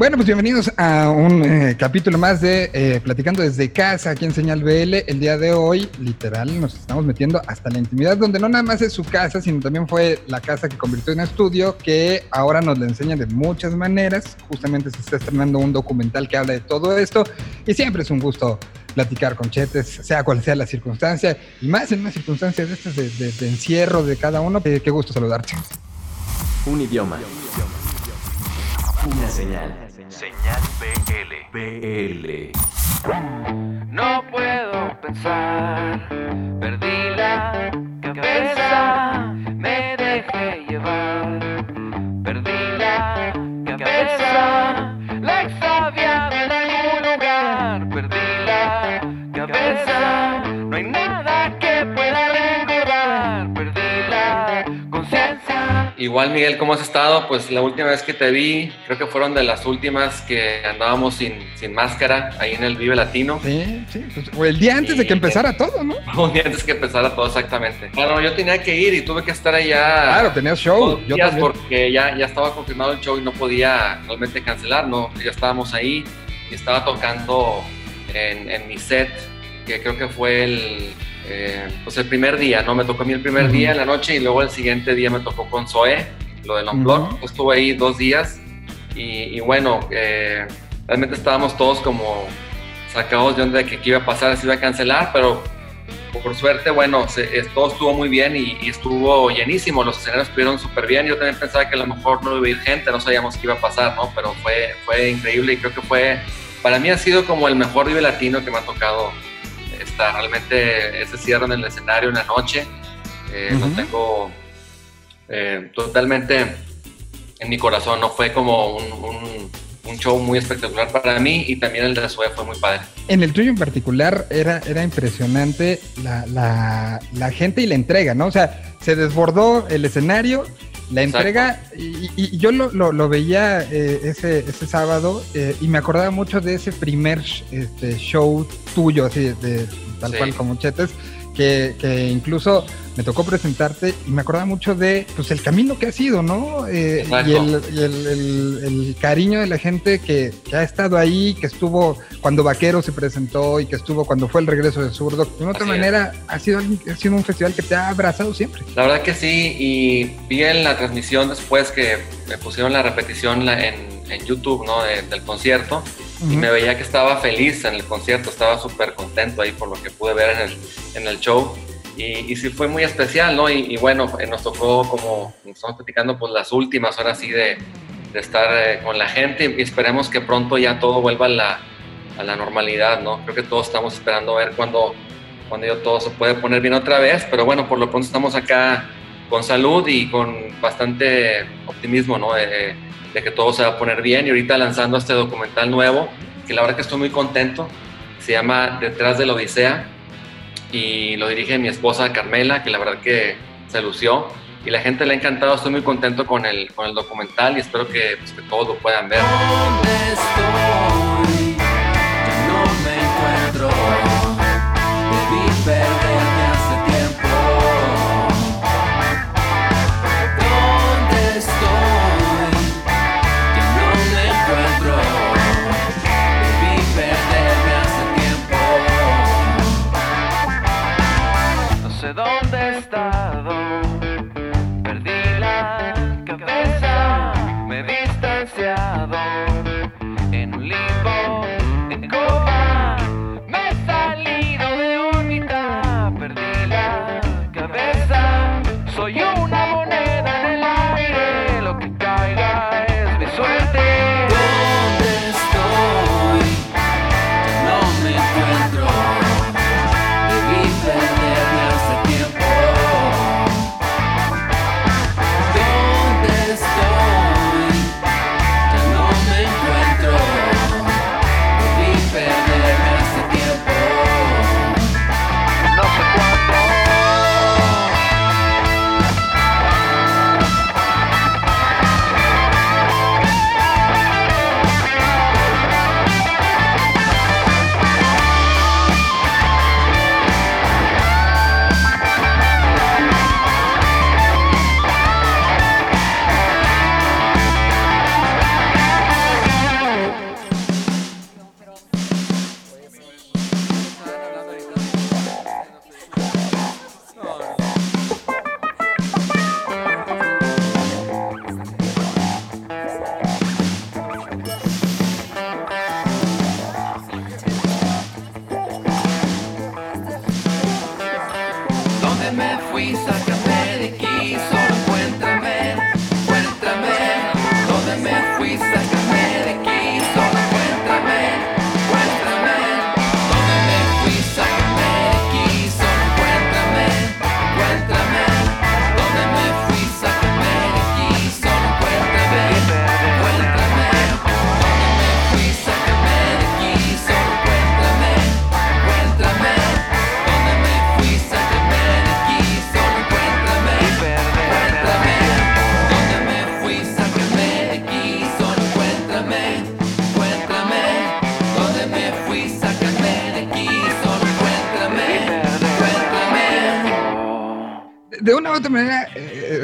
Bueno, pues bienvenidos a un eh, capítulo más de eh, Platicando desde casa aquí en Señal BL. El día de hoy, literal, nos estamos metiendo hasta la intimidad, donde no nada más es su casa, sino también fue la casa que convirtió en estudio, que ahora nos la enseña de muchas maneras. Justamente se está estrenando un documental que habla de todo esto y siempre es un gusto platicar con Chetes, sea cual sea la circunstancia, más en una circunstancia de estas de, encierro de cada uno. Qué, qué gusto saludarte. Un idioma. Una señal. Señal BL. BL. No puedo pensar, perdí la cabeza, Igual, Miguel, ¿cómo has estado? Pues la última vez que te vi, creo que fueron de las últimas que andábamos sin, sin máscara ahí en el Vive Latino. Sí, sí, pues, el día antes de que empezara todo, ¿no? Un día antes que empezara todo, exactamente. Bueno, yo tenía que ir y tuve que estar allá. Claro, tenías show. Yo porque ya, ya estaba confirmado el show y no podía realmente cancelar, ¿no? Ya estábamos ahí y estaba tocando en, en mi set, que creo que fue el eh, pues el primer día, ¿no? Me tocó a mí el primer día en la noche y luego el siguiente día me tocó con Zoe, lo del Unblock. Estuve ahí dos días y, bueno, eh, realmente estábamos todos como sacados de onda de que qué iba a pasar, si iba a cancelar, pero por suerte, bueno, todo estuvo muy bien y, estuvo llenísimo, los escenarios estuvieron súper bien, yo también pensaba que a lo mejor no iba a ir gente, no sabíamos qué iba a pasar, ¿no? Pero fue, fue increíble y creo que fue, para mí ha sido como el mejor Vive Latino que me ha tocado realmente ese cierre en el escenario en la noche. Eh, Lo tengo eh, totalmente en mi corazón. No fue como un, un, show muy espectacular para mí y también el de Sue fue muy padre. En el tuyo en particular era, era impresionante la, la, la gente y la entrega, ¿no? O sea, se desbordó el escenario la entrega, y, yo lo, lo, veía eh, ese, ese sábado eh, y me acordaba mucho de ese primer este, show tuyo, así de, tal cual como Chetes, que, que, incluso me tocó presentarte y me acordaba mucho de pues el camino que ha sido, ¿no? Eh, y, el, el, el, cariño de la gente que, que, ha estado ahí, que estuvo cuando Vaquero se presentó y que estuvo cuando fue el regreso de Zurdo. De otra manera, ha sido, ha sido un festival que te ha abrazado siempre. La verdad que sí, y vi en la transmisión después que me pusieron la repetición en, en YouTube, ¿no? del concierto y me veía que estaba feliz en el concierto, estaba súper contento ahí por lo que pude ver en el, en el show. Y, y, sí fue muy especial, ¿no? Y, bueno, eh, nos tocó, como estamos platicando, pues las últimas horas sí de, de estar eh, con la gente y esperemos que pronto ya todo vuelva a la, a la normalidad, ¿no? Creo que todos estamos esperando a ver cuándo cuando ya todo se puede poner bien otra vez, pero bueno, por lo pronto estamos acá con salud y con bastante optimismo, ¿no? De, de que todo se va a poner bien. Y ahorita lanzando este documental nuevo, que la verdad que estoy muy contento, se llama Detrás de la Odisea. Y lo dirige mi esposa Carmela, que la verdad que se lució. Y la gente le ha encantado. Estoy muy contento con el, con el documental y espero que, pues, que todos lo puedan ver.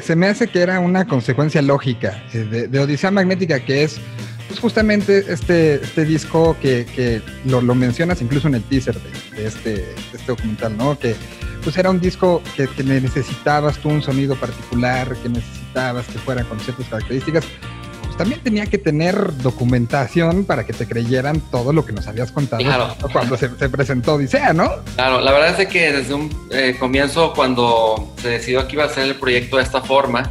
Se me hace que era una consecuencia lógica eh, de, Odisea Magnética, que es pues justamente este, este disco que, que lo, lo mencionas incluso en el teaser de, este, este documental, ¿no? Que pues era un disco que, que necesitabas tú un sonido particular, que necesitabas que fuera con ciertas características. También tenía que tener documentación para que te creyeran todo lo que nos habías contado Claro. cuando se, se presentó Odisea, ¿no? Claro, la verdad es que desde un eh, comienzo, cuando se decidió que iba a hacer el proyecto de esta forma,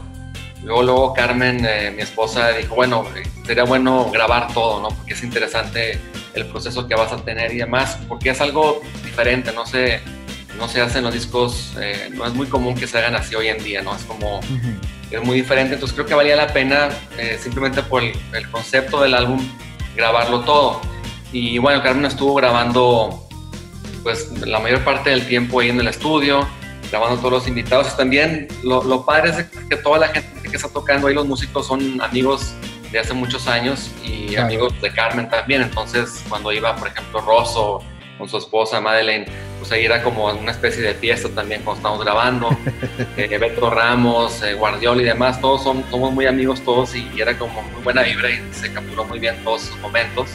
luego, luego Carmen, eh, mi esposa, dijo, bueno, sería bueno grabar todo, ¿no? Porque es interesante el proceso que vas a tener y demás, porque es algo diferente, no se, no se hacen los discos, eh, no es muy común que se hagan así hoy en día, ¿no? Es como, es muy diferente, entonces creo que valía la pena eh, simplemente por el, el concepto del álbum grabarlo todo. Y bueno, Carmen estuvo grabando pues la mayor parte del tiempo ahí en el estudio, grabando todos los invitados. También lo, lo padre es que toda la gente que está tocando ahí, los músicos son amigos de hace muchos años y Claro. amigos de Carmen también. Entonces, cuando iba, por ejemplo, Rosso con su esposa Madeleine, pues ahí era como una especie de fiesta también cuando estábamos grabando. Eh, Beto Ramos, eh, Guardiola y demás, todos son, somos muy amigos todos y, y era como muy buena vibra y se capturó muy bien todos esos momentos.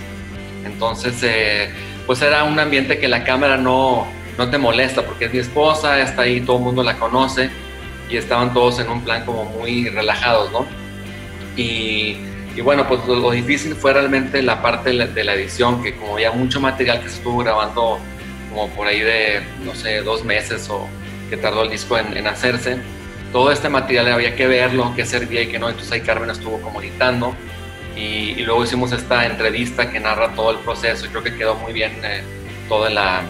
Entonces, eh, pues era un ambiente que la cámara no, no te molesta porque es mi esposa, está ahí, todo el mundo la conoce y estaban todos en un plan como muy relajados, ¿no? Y, y bueno, pues lo, difícil fue realmente la parte de la, edición, que como había mucho material que se estuvo grabando como por ahí de, no sé, dos meses o que tardó el disco en, hacerse, todo este material había que verlo, qué servía y qué no, entonces ahí Carmen estuvo como editando y, luego hicimos esta entrevista que narra todo el proceso. Y creo que quedó muy bien eh, toda la,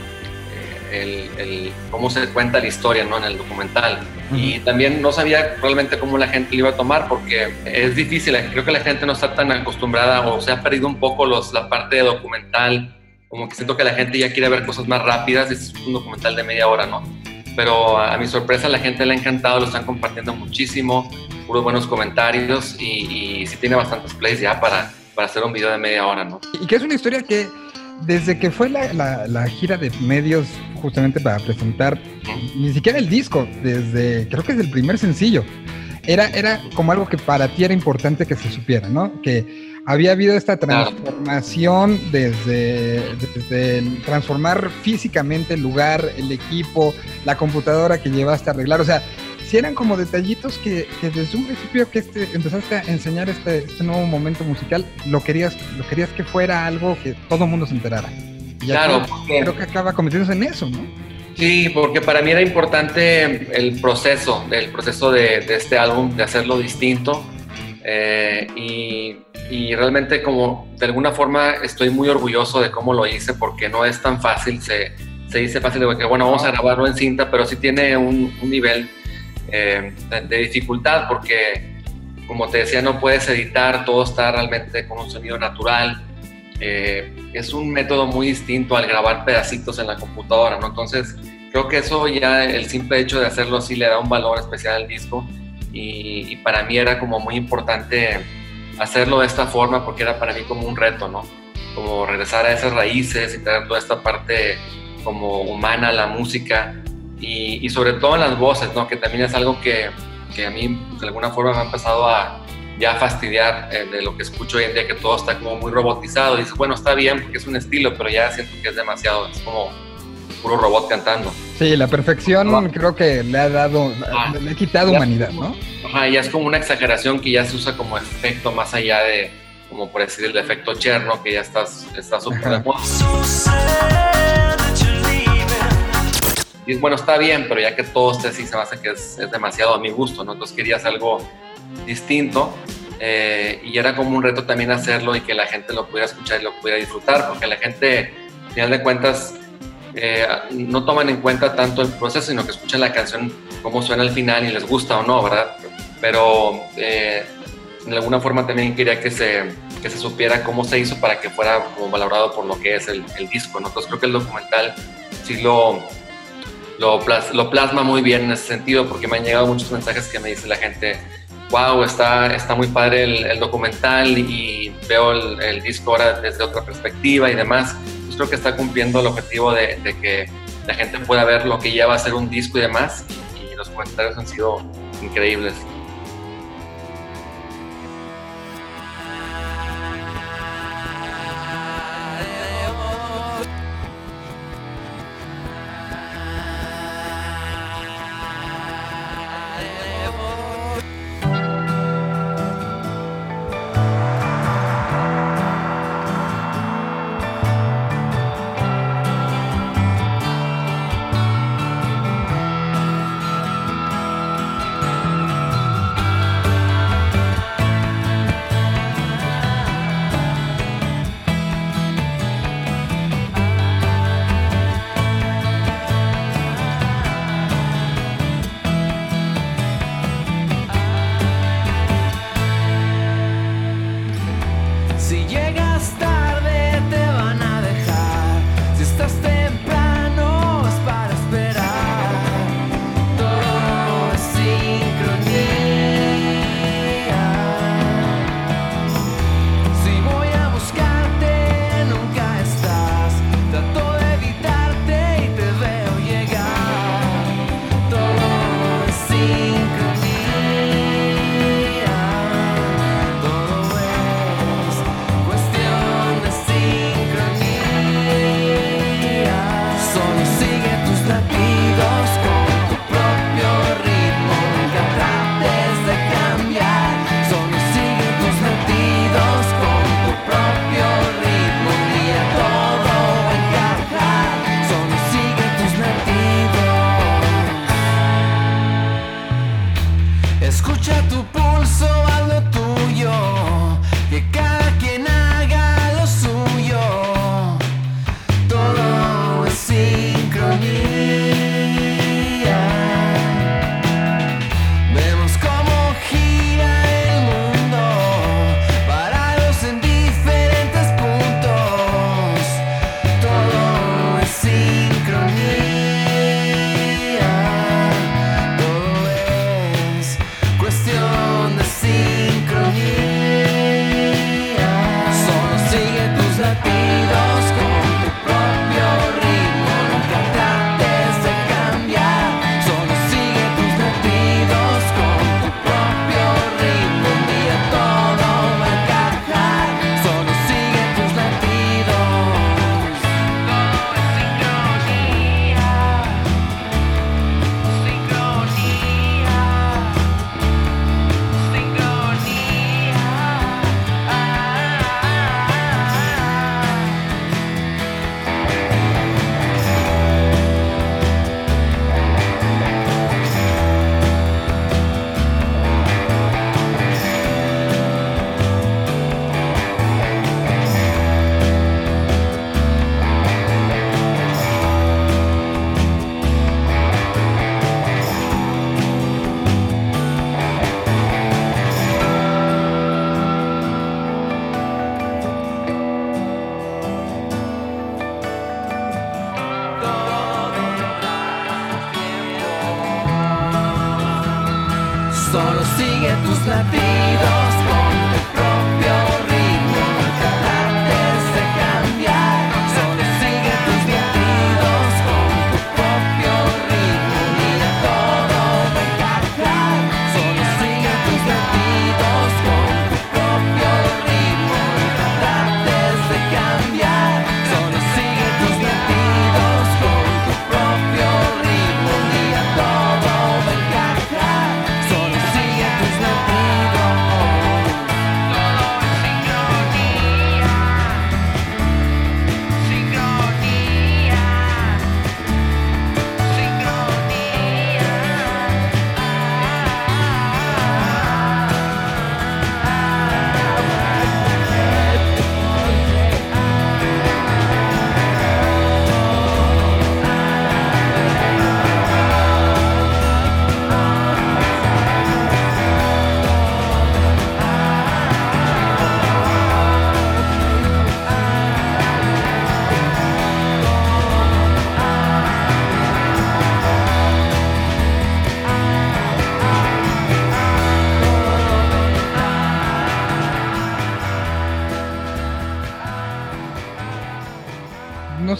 el, el- cómo se cuenta la historia ¿no? en el documental. Y también no sabía realmente cómo la gente lo iba a tomar porque es difícil, creo que la gente no está tan acostumbrada o se ha perdido un poco los, la parte de documental, como que siento que la gente ya quiere ver cosas más rápidas, es un documental de media hora, ¿no? Pero a, a mi sorpresa la gente le ha encantado, lo están compartiendo muchísimo, puros buenos comentarios y, y sí tiene bastantes plays ya para, para hacer un video de media hora, ¿no? Y que es una historia que desde que fue la, la- la gira de medios justamente para presentar ni siquiera el disco, desde creo que es el primer sencillo, era, era como algo que para ti era importante que se supiera, ¿no? Que había habido esta transformación desde, desde transformar físicamente el lugar, el equipo, la computadora que llevaste a arreglar, o sea, si eran como detallitos que, que desde un principio que este, empezaste a enseñar este, este nuevo momento musical, lo querías, lo querías que fuera algo que todo el mundo se enterara. Y Claro, porque- creo que acaba convirtiéndose en eso, ¿no? Sí, porque para mí era importante el proceso, el proceso de, de este álbum, de hacerlo distinto. eh, y, y realmente como de alguna forma estoy muy orgulloso de cómo lo hice porque no es tan fácil, se, se dice fácil de que bueno, vamos a grabarlo en cinta, pero sí tiene un, un nivel eh, de, dificultad porque como te decía no puedes editar, todo está realmente con un sonido natural. Eh, es un método muy distinto al grabar pedacitos en la computadora, ¿no? Entonces, creo que eso ya, el simple hecho de hacerlo así le da un valor especial al disco y, y para mí era como muy importante hacerlo de esta forma porque era para mí como un reto, ¿no? Como regresar a esas raíces y traer toda esta parte como humana la música y, y sobre todo en las voces, ¿no? Que también es algo que, que a mí de alguna forma me ha empezado a ya fastidiar eh, de lo que escucho hoy en día, que todo está como muy robotizado. Y dices, bueno, está bien porque es un estilo, pero ya siento que es demasiado, es como puro robot cantando. Sí, la perfección creo que le ha dado, Ah. le ha quitado Ya. humanidad, ¿no? Ajá, ya es como una exageración que ya se usa como efecto más allá de, como por decir, el efecto Cherno, que ya estás, está súper de moda. Bueno, está bien, pero ya que todo esté así, se me hace que es, es demasiado a mi gusto, ¿no? Entonces querías algo distinto eh, y era como un reto también hacerlo y que la gente lo pudiera escuchar y lo pudiera disfrutar, porque la gente, al final de cuentas, eh, no toman en cuenta tanto el proceso, sino que escuchan la canción, cómo suena al final y les gusta o no, ¿verdad? Pero eh, de alguna forma también quería que se, que se supiera cómo se hizo para que fuera como valorado por lo que es el, el disco, ¿no? Entonces creo que el documental sí lo, lo, plas- lo plasma muy bien en ese sentido, porque me han llegado muchos mensajes que me dice la gente, wow, está, está muy padre el, el documental y veo el, disco ahora desde otra perspectiva y demás. Pues creo que está cumpliendo el objetivo de, de que la gente pueda ver lo que ya va a ser un disco y demás, y los comentarios han sido increíbles.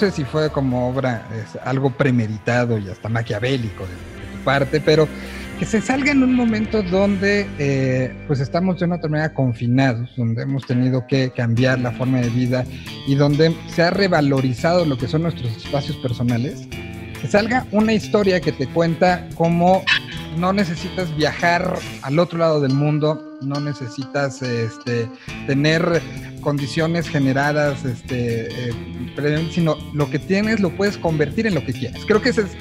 Sé si fue como obra, es algo premeditado y hasta maquiavélico de, de tu parte, pero que se salga en un momento donde eh, pues estamos de una otra manera confinados, donde hemos tenido que cambiar la forma de vida y donde se ha revalorizado lo que son nuestros espacios personales, que salga una historia que te cuenta cómo no necesitas viajar al otro lado del mundo, no necesitas este, tener condiciones generadas, este, eh, sino lo que tienes lo puedes convertir en lo que quieras. Creo que ese es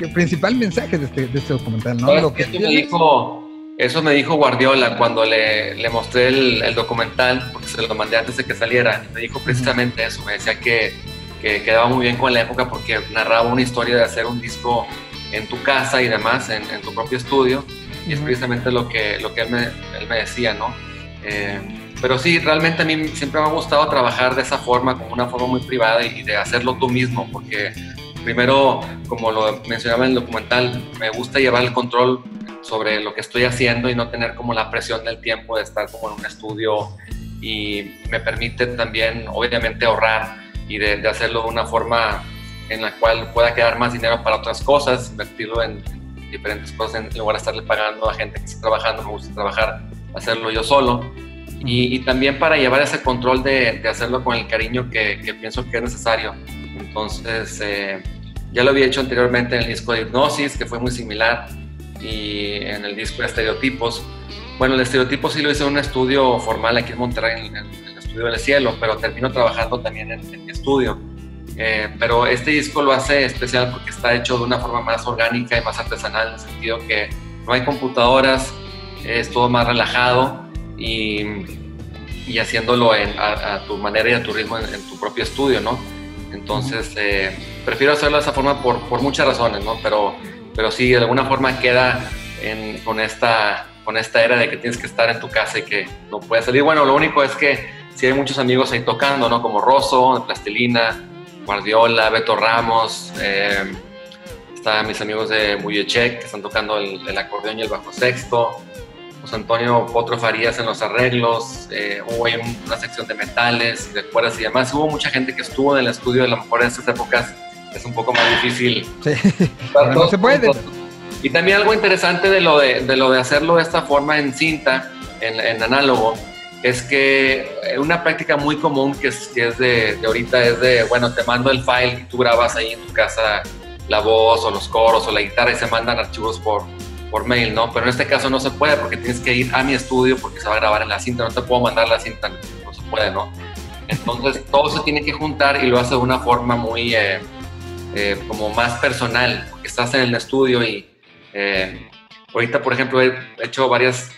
el principal mensaje de este, de este documental, ¿no? Lo que eso, me dijo, eso me dijo Guardiola cuando le, le mostré el, el, documental, porque se lo mandé antes de que saliera, y me dijo precisamente eso, me decía que, que quedaba muy bien con la época porque narraba una historia de hacer un disco en tu casa y demás, en, en tu propio estudio, y es precisamente lo que, lo que él, me, él me decía, ¿no? Eh, pero sí, realmente a mí siempre me ha gustado trabajar de esa forma, como una forma muy privada y de hacerlo tú mismo, porque primero, como lo mencionaba en el documental, me gusta llevar el control sobre lo que estoy haciendo y no tener como la presión del tiempo de estar como en un estudio y me permite también, obviamente, ahorrar y de, hacerlo de una forma en la cual pueda quedar más dinero para otras cosas, invertirlo en diferentes cosas en lugar de estarle pagando a gente que está trabajando, me gusta trabajar, hacerlo yo solo. Y, y también para llevar ese control de, de hacerlo con el cariño que, que, pienso que es necesario. Entonces, eh, ya lo había hecho anteriormente en el disco de Hipnosis, que fue muy similar, y en el disco de Estereotipos. Bueno, el Estereotipos sí lo hice en un estudio formal aquí en Monterrey, en, en el Estudio del Cielo, pero termino trabajando también en, en mi estudio. Eh, pero este disco lo hace especial porque está hecho de una forma más orgánica y más artesanal, en el sentido que no hay computadoras, es todo más relajado y, y haciéndolo en, a, a, tu manera y a tu ritmo en, en tu propio estudio, ¿no? Entonces, eh, prefiero hacerlo de esa forma por, por, muchas razones, ¿no? Pero, pero sí, de alguna forma queda en, con, esta, con esta era de que tienes que estar en tu casa y que no puedes salir. Bueno, lo único es que sí hay muchos amigos ahí tocando, ¿no? Como Rosso, Plastilina, Guardiola, Beto Ramos, eh, están mis amigos de Muyechek que están tocando el, el, acordeón y el bajo sexto, José Antonio Potro Farías en los arreglos, eh, hubo una sección de metales, de cuerdas y demás. Hubo mucha gente que estuvo en el estudio, a lo mejor en estas épocas es un poco más difícil. Sí, no se puede. Y también algo interesante de lo de, de, lo de hacerlo de esta forma en cinta, en, en análogo, es que una práctica muy común que es, que es de, de, ahorita es de, bueno, te mando el file y tú grabas ahí en tu casa la voz o los coros o la guitarra y se mandan archivos por, por mail, ¿no? Pero en este caso no se puede porque tienes que ir a mi estudio porque se va a grabar en la cinta, no te puedo mandar la cinta, no se puede, ¿no? Entonces todo se tiene que juntar y lo hace de una forma muy, eh, eh, como más personal, porque estás en el estudio y eh, ahorita, por ejemplo, he hecho varias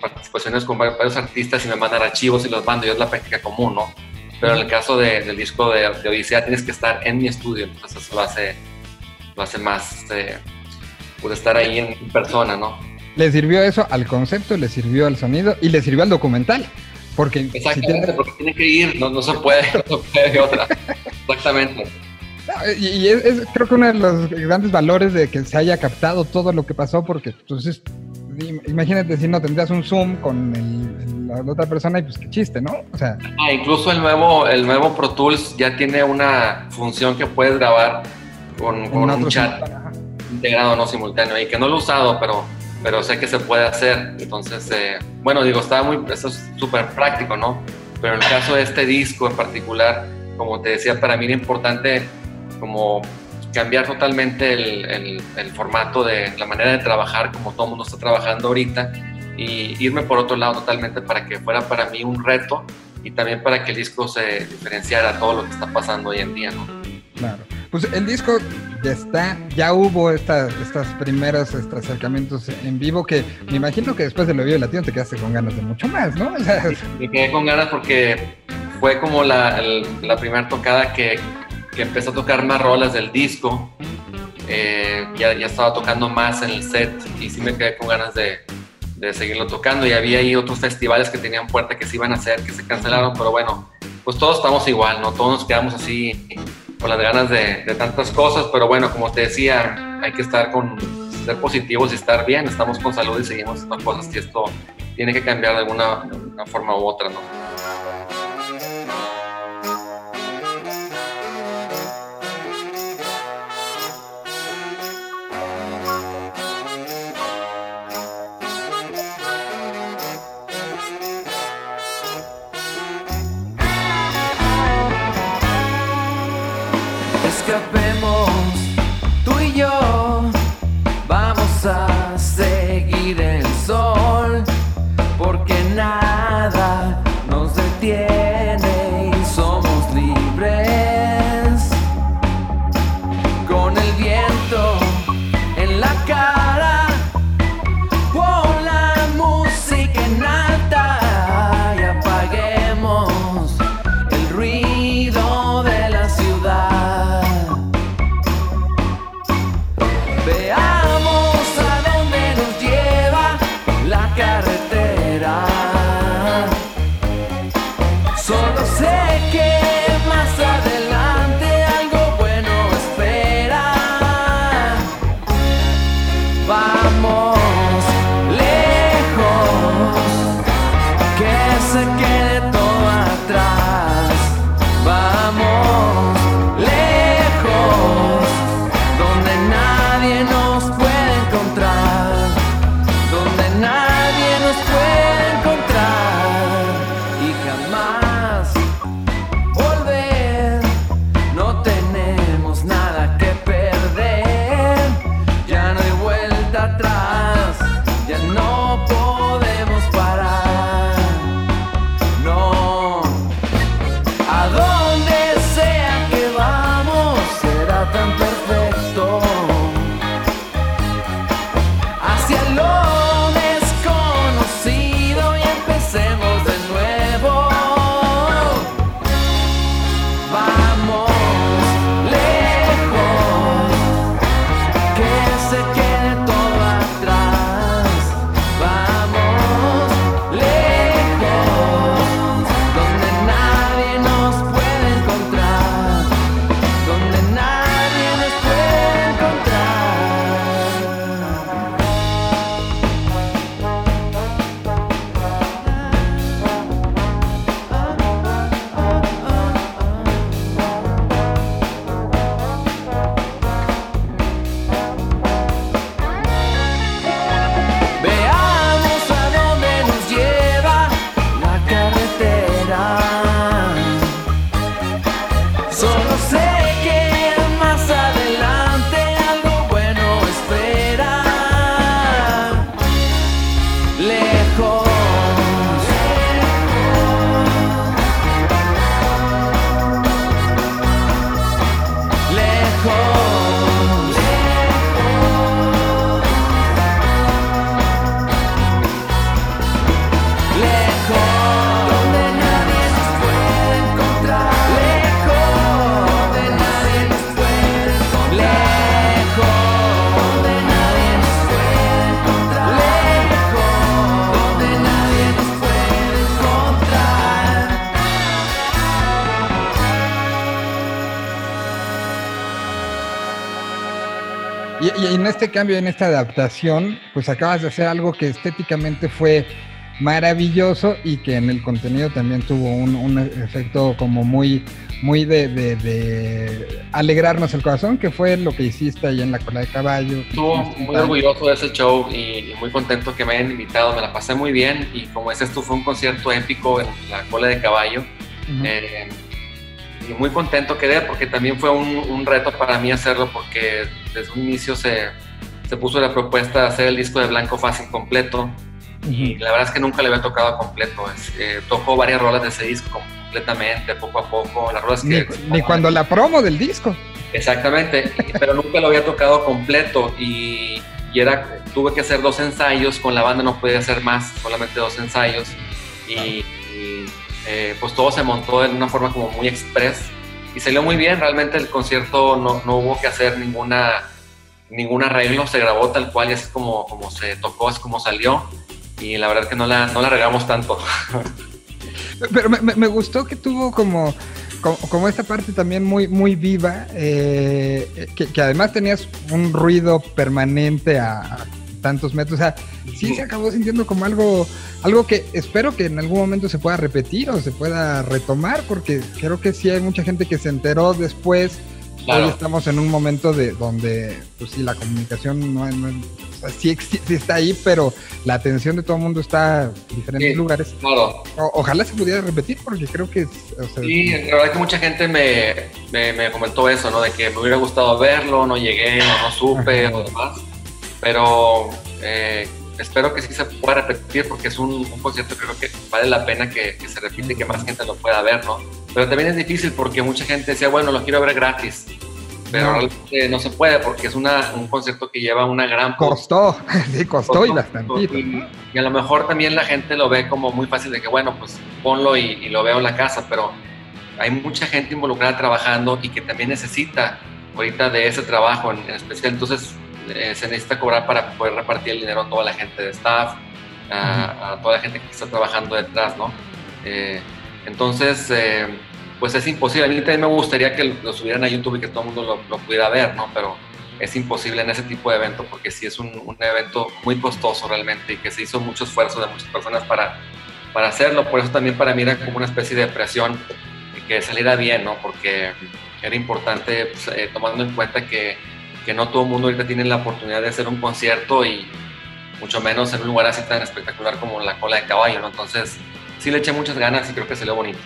participaciones con varios artistas y me mandan archivos y los mando, y es la práctica común, ¿no? Pero en el caso de, del disco de, de, Odisea tienes que estar en mi estudio, entonces eso lo hace, lo hace más, eh, pues estar ahí en persona, ¿no? Le sirvió eso al concepto, le sirvió al sonido y le sirvió al documental. Porque, Exactamente, si porque tiene que ir, no, no se puede, no se puede de otra. Exactamente. Y, y es, es, creo que uno de los grandes valores de que se haya captado todo lo que pasó, porque entonces imagínate si no tendrías un Zoom con el, la otra persona y pues qué chiste, ¿no? O sea. Ah, incluso el nuevo, el nuevo Pro Tools ya tiene una función que puedes grabar con, con un chat integrado, no simultáneo, y que no lo he usado, pero, pero sé que se puede hacer. Entonces, eh, bueno, digo, está muy, eso es súper práctico, ¿no? Pero en el caso de este disco en particular, como te decía, para mí era importante como cambiar totalmente el, el, el, formato de la manera de trabajar como todo mundo está trabajando ahorita y irme por otro lado totalmente para que fuera para mí un reto y también para que el disco se diferenciara a todo lo que está pasando hoy en día, ¿no? Claro. Pues el disco ya está, ya hubo estas estas primeros estos acercamientos en vivo que me imagino que después de lo Vivo Latino te quedaste con ganas de mucho más, ¿no? O sea, me quedé con ganas porque fue como la, la primera tocada que que empecé a tocar más rolas del disco. Eh, ya, ya, estaba tocando más en el set y sí me quedé con ganas de, de, seguirlo tocando. Y había ahí otros festivales que tenían puerta que se iban a hacer, que se cancelaron, pero bueno, pues todos estamos igual, ¿no? Todos nos quedamos así con las ganas de, de tantas cosas, pero bueno, como te decía, hay que estar con, ser positivos y estar bien, estamos con salud y seguimos haciendo cosas y esto tiene que cambiar de alguna, de una forma u otra, ¿no? up este cambio, en esta adaptación, pues acabas de hacer algo que estéticamente fue maravilloso y que en el contenido también tuvo un, un efecto como muy, muy de, de- de alegrarnos el corazón, que fue lo que hiciste ahí en la cola de caballo. Estuvo muy orgulloso de ese show y, y muy contento que me hayan invitado. Me la pasé muy bien y como dices tú, fue un concierto épico en la cola de caballo. Eh, y muy contento quedé porque también fue un, un reto para mí hacerlo porque desde un inicio se, se puso la propuesta de hacer el disco de Blanco Fácil completo y la verdad es que nunca le había tocado completo. Es, eh, tocó varias rolas de ese disco completamente, poco a poco. Las rolas Ni, que... ni cuando la promo del disco. Exactamente, pero nunca lo había tocado completo y, y era, tuve que hacer dos ensayos, con la banda no podía hacer más, solamente dos ensayos y, y, eh, pues todo se montó de una forma como muy express y salió muy bien, realmente el concierto no, no hubo que hacer ninguna, ningún arreglo, se grabó tal cual y así como, como se tocó, es como salió y la verdad que no la, no la regamos tanto. Pero me, me- me gustó que tuvo como, como, como esta parte también muy, muy viva, eh, que, que además tenías un ruido permanente a, a tantos metros. O sea, sí se acabó sintiendo como algo, algo que espero que en algún momento se pueda repetir o se pueda retomar, porque creo que sí hay mucha gente que se enteró después Claro. Hoy estamos en un momento de donde, pues sí, la comunicación no, no- o sea, sí, exi- sí está ahí, pero la atención de todo el mundo está en diferentes Sí. lugares. Claro. O- ojalá se pudiera repetir, porque creo que, es- o sea, Sí, la verdad que mucha gente me, me, me comentó eso, ¿no? De que me hubiera gustado verlo, no llegué, o no supe, Ajá. o demás. Pero eh, espero que sí se pueda repetir porque es un, un concierto que creo que vale la pena que, que se repite y que más gente lo pueda ver, ¿no? Pero también es difícil porque mucha gente decía, bueno, lo quiero ver gratis. Pero No. realmente no se puede porque es una, un concierto que lleva una gran costó, sí, costó y Costó, bastantito. Y, y a lo mejor también la gente lo ve como muy fácil de que, bueno, pues ponlo y, y lo veo en la casa, pero hay mucha gente involucrada trabajando y que también necesita ahorita de ese trabajo en, en especial. Entonces eh, se necesita cobrar para poder repartir el dinero a toda la gente de staff, a, a toda la gente que está trabajando detrás, ¿no? Eh, entonces, eh, pues es imposible. A mí también me gustaría que lo subieran a YouTube y que todo el mundo lo, lo pudiera ver, ¿no? Pero es imposible en ese tipo de evento porque sí es un, un evento muy costoso realmente y que se hizo mucho esfuerzo de muchas personas para, para hacerlo. Por eso también para mí era como una especie de presión que saliera bien, ¿no? Porque era importante pues, eh, tomando en cuenta que, que no todo el mundo ahorita tiene la oportunidad de hacer un concierto y mucho menos en un lugar así tan espectacular como la cola de caballo, ¿no? Entonces sí le eché muchas ganas y creo que salió bonito.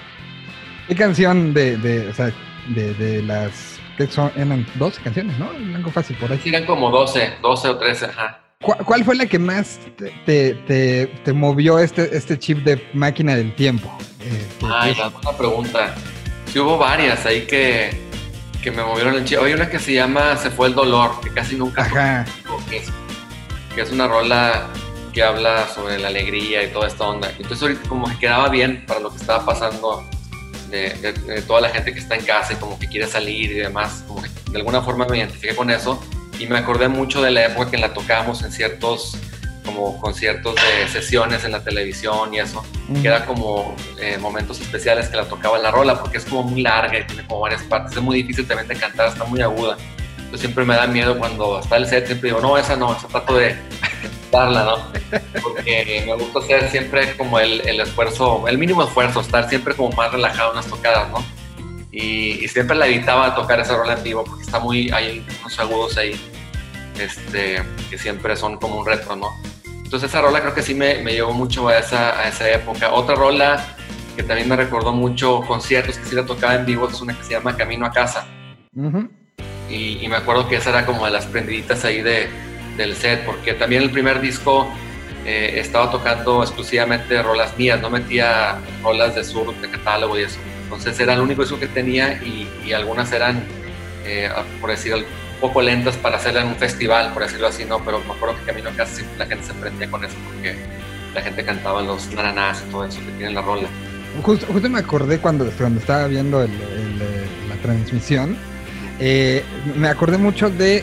¿Qué canción de, de, o sea, de, de las que son, eran 12 canciones, ¿no? Algo fácil por ahí. Sí, eran como 12, 12 o 13, ajá. ¿Cuál, fue la que más te, te, te- te movió este, este chip de máquina del tiempo? Eh, Ay, la buena pregunta. Sí hubo varias ahí que, que me movieron el chip. Hay una que se llama Se fue el dolor, que casi nunca Ajá. que es, que es una rola que habla sobre la alegría y toda esta onda. Entonces ahorita como que quedaba bien para lo que estaba pasando de, de- de toda la gente que está en casa y como que quiere salir y demás. Como que de alguna forma me identifiqué con eso y me acordé mucho de la época que la tocábamos en ciertos como conciertos de sesiones en la televisión y eso que era como eh, momentos especiales que la tocaba la rola, porque es como muy larga y tiene como varias partes. Es muy difícil también de cantar, está muy aguda. Yo siempre me da miedo cuando está el set, siempre digo, no, esa no, esa trato de cantarla, ¿no? Porque me gusta hacer siempre como el, el esfuerzo, el mínimo esfuerzo, estar siempre como más relajado en las tocadas, ¿no? Y, y siempre la evitaba tocar esa rola en vivo porque está muy, hay unos agudos ahí, este, que siempre son como un reto, ¿no? Entonces esa rola creo que sí me, me llevó mucho a esa, a esa época. Otra rola que también me recordó mucho conciertos que sí la tocaba en vivo es una que se llama Camino a Casa. Y, y me acuerdo que esa era como de las prendiditas ahí de, del set, porque también el primer disco eh, estaba tocando exclusivamente rolas mías, no metía rolas de sur, de catálogo y eso. Entonces era el único disco que tenía y, y algunas eran, eh, por decir, un poco lentas para hacerla en un festival, por decirlo así, ¿no? Pero me acuerdo que Camino a Casa la gente se prendía con eso porque la gente cantaba los naranás y todo eso que tiene la rola. Justo, justo me acordé cuando, cuando estaba viendo el- el, eh, la transmisión, eh, me acordé mucho de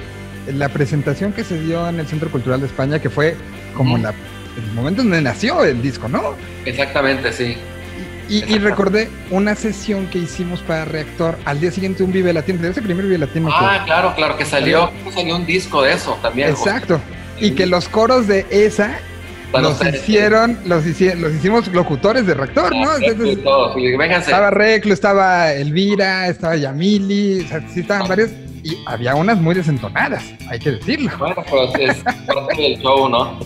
la presentación que se dio en el Centro Cultural de España, que fue como Ujú. la, el momento donde nació el disco, ¿no? Exactamente, sí. Y, y recordé una sesión que hicimos para Reactor al día siguiente un Vive Latino, de ese primer Vive Latino. que- Ah, claro, claro, que salió, salió un disco de eso también. Exacto. Y que los coros de esa los hicieron, los, hici- los hicimos locutores de Reactor, ¿no? Ah, Entonces, vénganse. estaba Reclo, estaba Elvira, estaba Yamili, o sea, sí estaban varios. Y había unas muy desentonadas, hay que decirlo. Bueno, pues es parte del show, ¿no?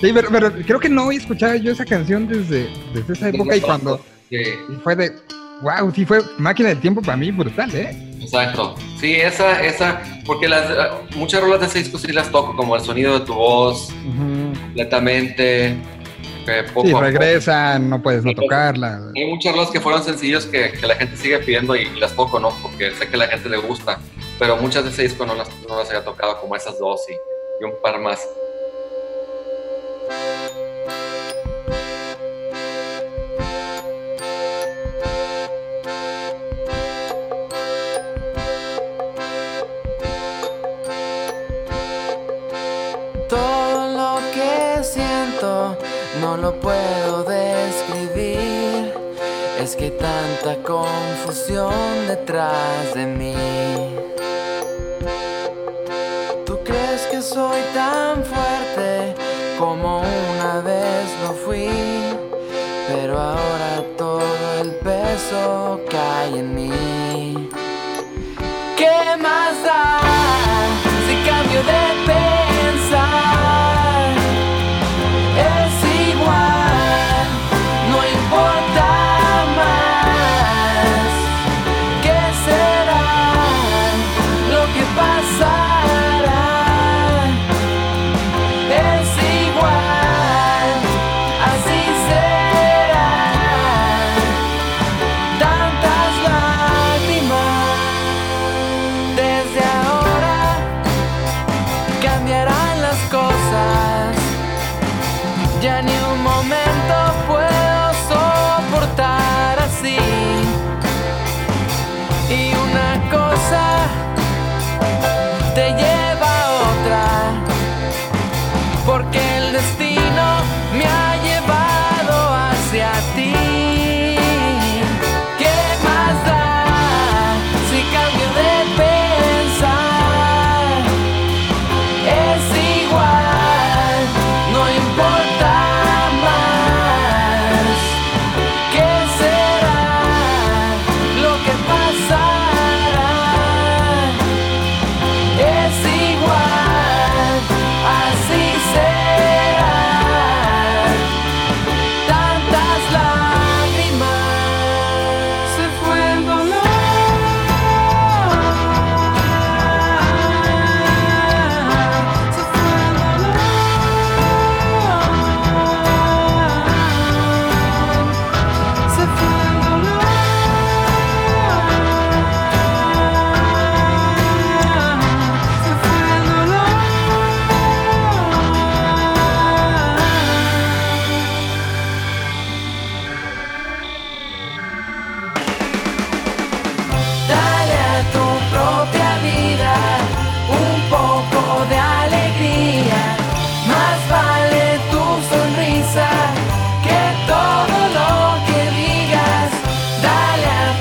Sí, pero, pero creo que no escuchaba yo esa canción desde, desde esa época y cuando Sí, y fue de, wow, sí fue máquina del tiempo para mí brutal, ¿eh? exacto. Sí, esa, esa, porque las, eh, muchas rolas de ese disco sí las toco, como el sonido de tu voz, Ujú. completamente. que poco Sí, a poco. regresan, no puedes no tocarla. Hay muchas rolas que fueron sencillos que, que la gente sigue pidiendo y, y las toco, ¿no? Porque sé que a la gente le gusta, pero muchas de ese disco no las, no las había tocado como esas dos y, y un par más. lo puedo describir. Es que tanta confusión detrás de mí. Tú crees que soy tan fuerte como una vez lo fui. Pero ahora todo el peso cae en mí. ¿Qué más da si cambio de You.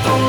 Tanto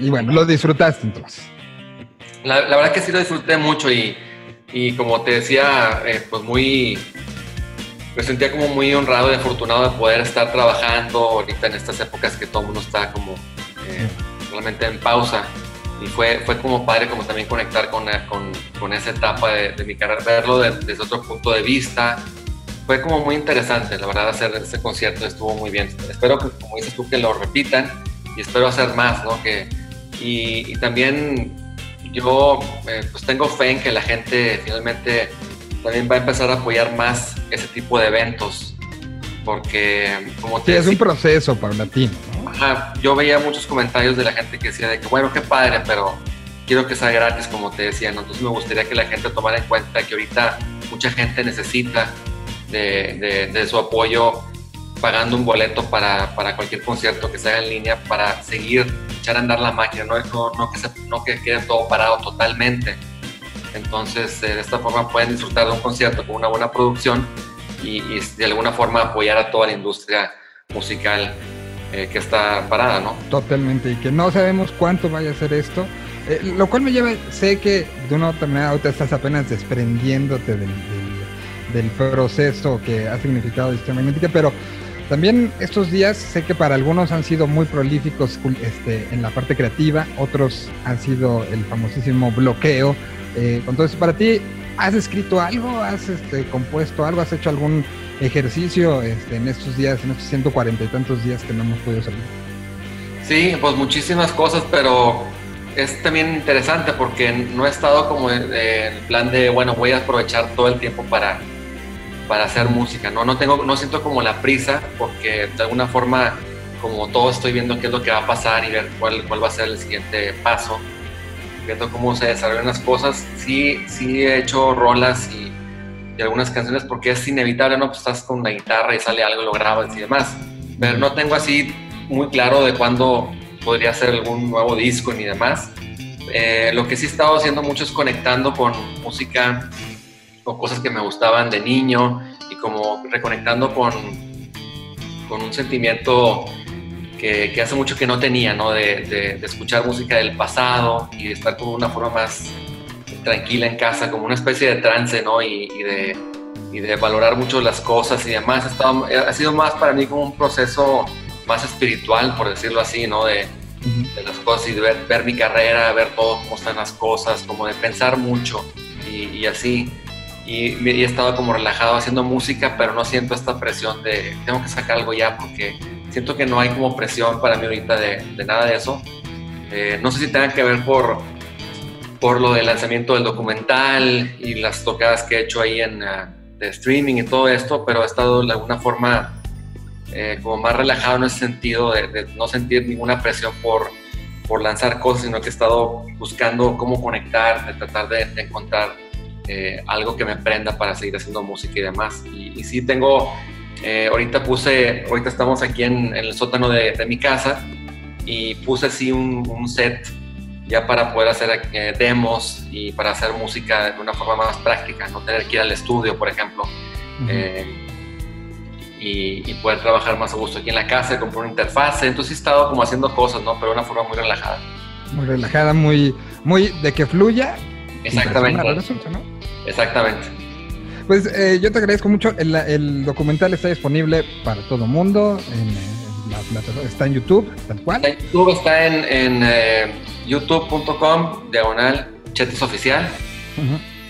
Y bueno, lo disfrutaste entonces. La, verdad que sí lo disfruté mucho y, y como te decía, eh, pues muy, me sentía como muy honrado y afortunado de poder estar trabajando ahorita en estas épocas que todo el mundo está como eh, realmente en pausa. Y fue, fue como padre como también conectar con, eh, con, con esa etapa de, mi carrera, verlo de- desde otro punto de vista. Fue como muy interesante, la verdad, hacer ese concierto estuvo muy bien. Espero que, como dices tú, que lo repitan y espero hacer más, ¿no? Que, y, y también yo eh, pues tengo fe en que la gente finalmente también va a empezar a apoyar más ese tipo de eventos. Porque, como Sí, te es un proceso paulatino, ¿no? Ajá, yo veía muchos comentarios de la gente que decía de que, bueno, qué padre, pero quiero que sea gratis, como te decía, ¿no? Entonces me gustaría que la gente tomara en cuenta que ahorita mucha gente necesita de, de- de su apoyo pagando un boleto para, para cualquier concierto que se haga en línea para seguir, echar a andar la máquina, no, no, no que, se- no que quede todo parado totalmente. Entonces, eh, de esta forma pueden disfrutar de un concierto con una buena producción y, y de alguna forma apoyar a toda la industria musical eh, que está parada, ¿no? Totalmente, y que no sabemos cuánto vaya a ser esto. Eh, lo cual me lleva, sé que de una u otra manera ahorita estás apenas desprendiéndote del, del- del proceso que ha significado Historia Magnética, pero también estos días sé que para algunos han sido muy prolíficos este, en la parte creativa, otros han sido el famosísimo bloqueo. Eh, entonces, para ti, ¿has escrito algo? ¿Has este, compuesto algo? ¿Has hecho algún ejercicio este, en estos días, en estos 140 y tantos días que no hemos podido salir? Sí, pues muchísimas cosas, pero es también interesante porque no he estado como el plan de, bueno, voy a aprovechar todo el tiempo para, para hacer música, ¿no? No, tengo, no siento como la prisa porque de alguna forma, como todo estoy viendo qué es lo que va a pasar y ver cuál, cuál va a ser el siguiente paso, viendo cómo se desarrollan las cosas. Sí, sí he hecho rolas y, y algunas canciones porque es inevitable, ¿no? Pues estás con una guitarra y sale algo, lo grabas y demás. Pero no tengo así muy claro de cuándo podría ser algún nuevo disco ni demás. Eh, lo que sí he estado haciendo mucho es conectando con música o cosas que me gustaban de niño y como reconectando con, con un sentimiento que, que hace mucho que no tenía, ¿no? De, de- de escuchar música del pasado y de estar como una forma más tranquila en casa, como una especie de trance, ¿no? Y, y de, y de valorar mucho las cosas y demás. Ha, estado- ha sido más para mí como un proceso más espiritual, por decirlo así, ¿no? De, de las cosas y de ver, ver mi carrera, ver todo cómo están las cosas, como de pensar mucho y, y así. Y, y he estado como relajado haciendo música, pero no siento esta presión de tengo que sacar algo ya porque siento que no hay como presión para mí ahorita de, de nada de eso. Eh, no sé si tenga que ver por, por lo del lanzamiento del documental y las tocadas que he hecho ahí en ah, de streaming y todo esto, pero he estado de alguna forma eh, como más relajado en ese sentido de, de no sentir ninguna presión por, por lanzar cosas, sino que he estado buscando cómo conectar, de tratar de, de encontrar eh, algo que me prenda para seguir haciendo música y demás. Y, y sí tengo, eh, ahorita puse, ahorita estamos aquí en, en el sótano de, de mi casa y puse así un, un set ya para poder hacer eh, demos y para hacer música de una forma más práctica, no tener que ir al estudio, por ejemplo. Eh, y, y poder trabajar más a gusto aquí en la casa, comprar una interfase. Entonces he estado como haciendo cosas, ¿no? Pero de una forma muy relajada. Muy relajada, muy, muy de que fluya. Exactamente. resulta, ¿no? Exactamente. Pues eh, yo te agradezco mucho. El, el documental está disponible para todo mundo. En, en la está en YouTube, tal cual. Está en YouTube está en, en eh, youtube.com, diagonal, Chetes Oficial.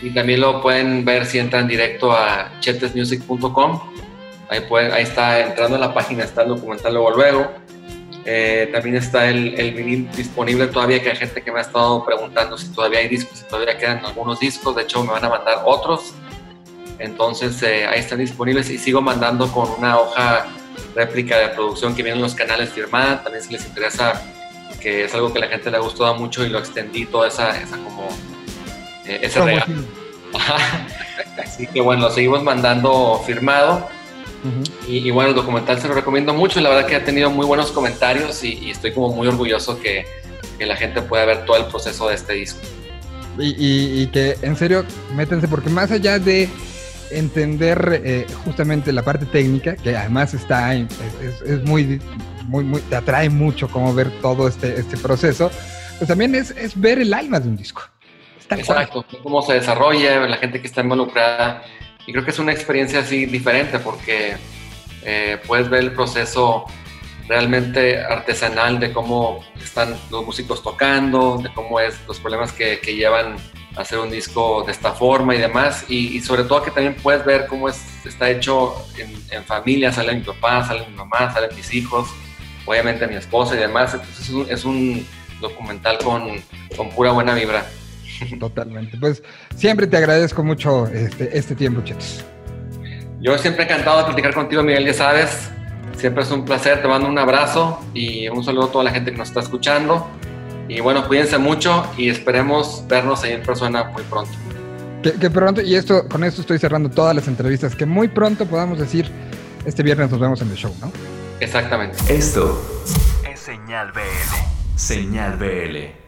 Y también lo pueden ver si entran directo a chetesmusic.com. Ahí, pueden, ahí está entrando a la página, está el documental luego luego. Eh, también está el, el vinil disponible todavía, que hay gente que me ha estado preguntando si todavía hay discos, si todavía quedan algunos discos. De hecho, me van a mandar otros. Entonces, eh, ahí están disponibles y sigo mandando con una hoja réplica de producción que viene en los canales firmada. También si les interesa, que es algo que a la gente le ha gustado mucho y lo extendí toda esa, esa como... eh, ese regalo. Así que bueno, lo seguimos mandando firmado. Y, y bueno, el documental se lo recomiendo mucho. La verdad que ha tenido muy buenos comentarios y, y estoy como muy orgulloso que, que la gente pueda ver todo el proceso de este disco. Y, que en serio, métanse, porque más allá de entender eh, justamente la parte técnica, que además está, en- es, es- es muy, muy, muy, te atrae mucho como ver todo este, este proceso, pues también es, es ver el alma de un disco. Cual. Exacto, cómo se desarrolla, la gente que está involucrada. Y creo que es una experiencia así diferente porque eh, puedes ver el proceso realmente artesanal de cómo están los músicos tocando, de cómo es los problemas que, llevan a hacer un disco de esta forma y demás. Y, sobre todo que también puedes ver cómo es, está hecho en, en familia, sale mi papá, sale mi mamá, salen mis hijos, obviamente mi esposa y demás. Entonces es un, es un documental con, con pura buena vibra. Totalmente. Pues siempre te agradezco mucho este, este tiempo, Chetos. Yo siempre encantado de platicar contigo, Miguel, ya sabes. Siempre es un placer, te mando un abrazo y un saludo a toda la gente que nos está escuchando. Y bueno, cuídense mucho y esperemos vernos ahí en persona muy pronto. Que, que pronto, y esto, con esto estoy cerrando todas las entrevistas, que muy pronto podamos decir, este viernes nos vemos en el show, ¿no? Exactamente. Esto es Señal BL. Señal BL.